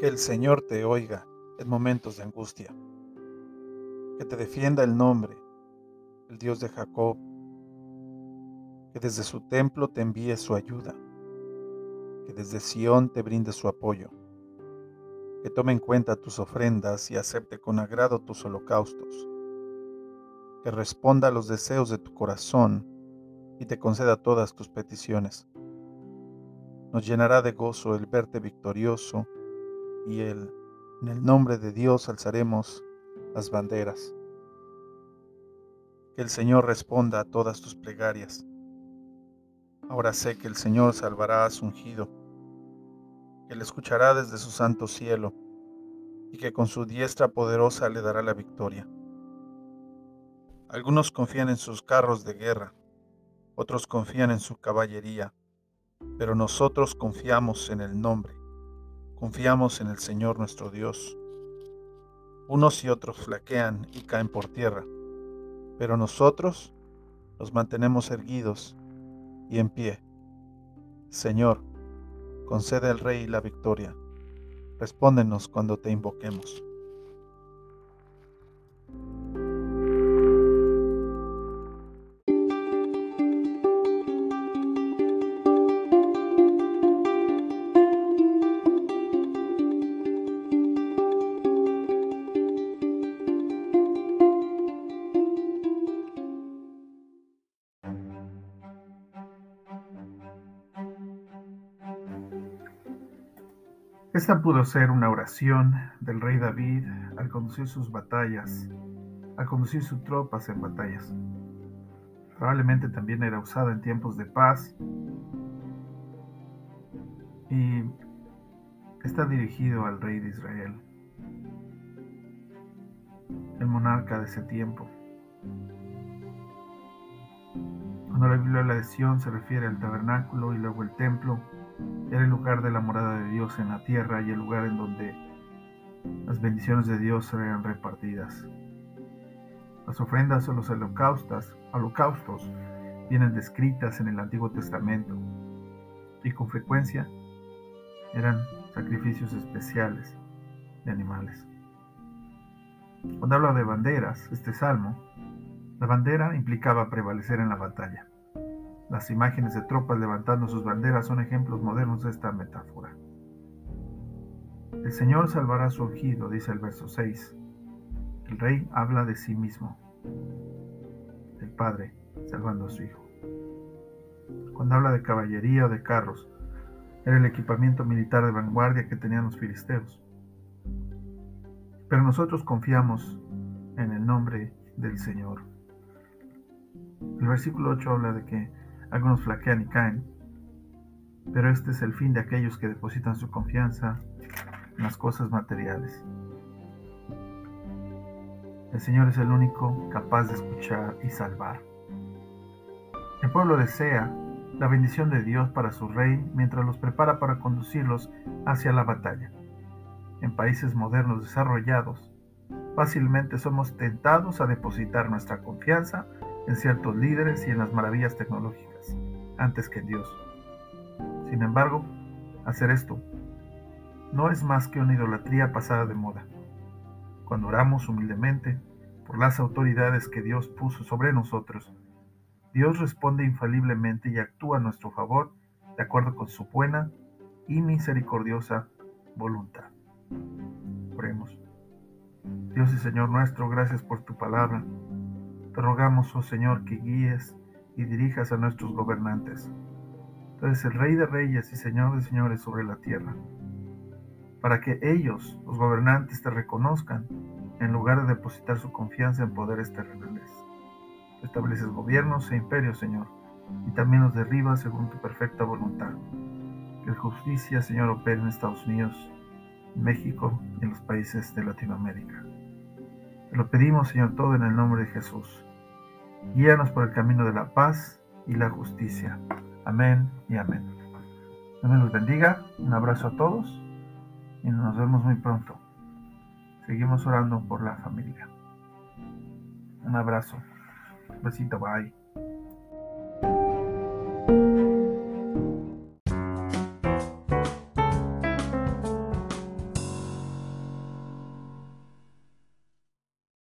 el Señor te oiga en momentos de angustia. Que te defienda el nombre, el Dios de Jacob. Que desde su templo te envíe su ayuda. Que desde Sión te brinde su apoyo. Que tome en cuenta tus ofrendas y acepte con agrado tus holocaustos. Que responda a los deseos de tu corazón y te conceda todas tus peticiones. Nos llenará de gozo el verte victorioso y el, en el nombre de Dios alzaremos las banderas. Que el Señor responda a todas tus plegarias. Ahora sé que el Señor salvará a su ungido, que le escuchará desde su santo cielo y que con su diestra poderosa le dará la victoria. Algunos confían en sus carros de guerra, otros confían en su caballería, pero nosotros confiamos en el nombre Confiamos en el Señor nuestro Dios. Unos y otros flaquean y caen por tierra, pero nosotros nos mantenemos erguidos y en pie. Señor, concede al Rey la victoria. Respóndenos cuando te invoquemos. Esta pudo ser una oración del rey David al conducir sus batallas, al conducir sus tropas en batallas. Probablemente también era usada en tiempos de paz y está dirigido al rey de Israel, el monarca de ese tiempo. Cuando la Biblia la de Sion se refiere al tabernáculo y luego el templo, era el lugar de la morada de Dios en la tierra y el lugar en donde las bendiciones de Dios eran repartidas. Las ofrendas o los holocaustos, holocaustos vienen descritas en el Antiguo Testamento y con frecuencia eran sacrificios especiales de animales. Cuando habla de banderas, este salmo, la bandera implicaba prevalecer en la batalla. Las imágenes de tropas levantando sus banderas son ejemplos modernos de esta metáfora. El Señor salvará a su ungido, dice el verso 6. El rey habla de sí mismo, el Padre salvando a su Hijo. Cuando habla de caballería o de carros, era el equipamiento militar de vanguardia que tenían los filisteos. Pero nosotros confiamos en el nombre del Señor. El versículo 8 habla de que algunos flaquean y caen, pero este es el fin de aquellos que depositan su confianza en las cosas materiales. El Señor es el único capaz de escuchar y salvar. El pueblo desea la bendición de Dios para su rey mientras los prepara para conducirlos hacia la batalla. En países modernos desarrollados, fácilmente somos tentados a depositar nuestra confianza en ciertos líderes y en las maravillas tecnológicas, antes que Dios. Sin embargo, hacer esto no es más que una idolatría pasada de moda. Cuando oramos humildemente por las autoridades que Dios puso sobre nosotros, Dios responde infaliblemente y actúa a nuestro favor de acuerdo con su buena y misericordiosa voluntad. Oremos. Dios y Señor nuestro, gracias por tu palabra. Te rogamos, oh Señor, que guíes y dirijas a nuestros gobernantes. Tú eres el Rey de Reyes y Señor de Señores sobre la tierra, para que ellos, los gobernantes, te reconozcan en lugar de depositar su confianza en poderes terrenales. estableces gobiernos e imperios, Señor, y también los derribas según tu perfecta voluntad. Que justicia, Señor, opere en Estados Unidos, México y en los países de Latinoamérica. Te lo pedimos, Señor, todo en el nombre de Jesús. Guíanos por el camino de la paz y la justicia. Amén y amén. Dios nos bendiga. Un abrazo a todos y nos vemos muy pronto. Seguimos orando por la familia. Un abrazo. Un besito. Bye.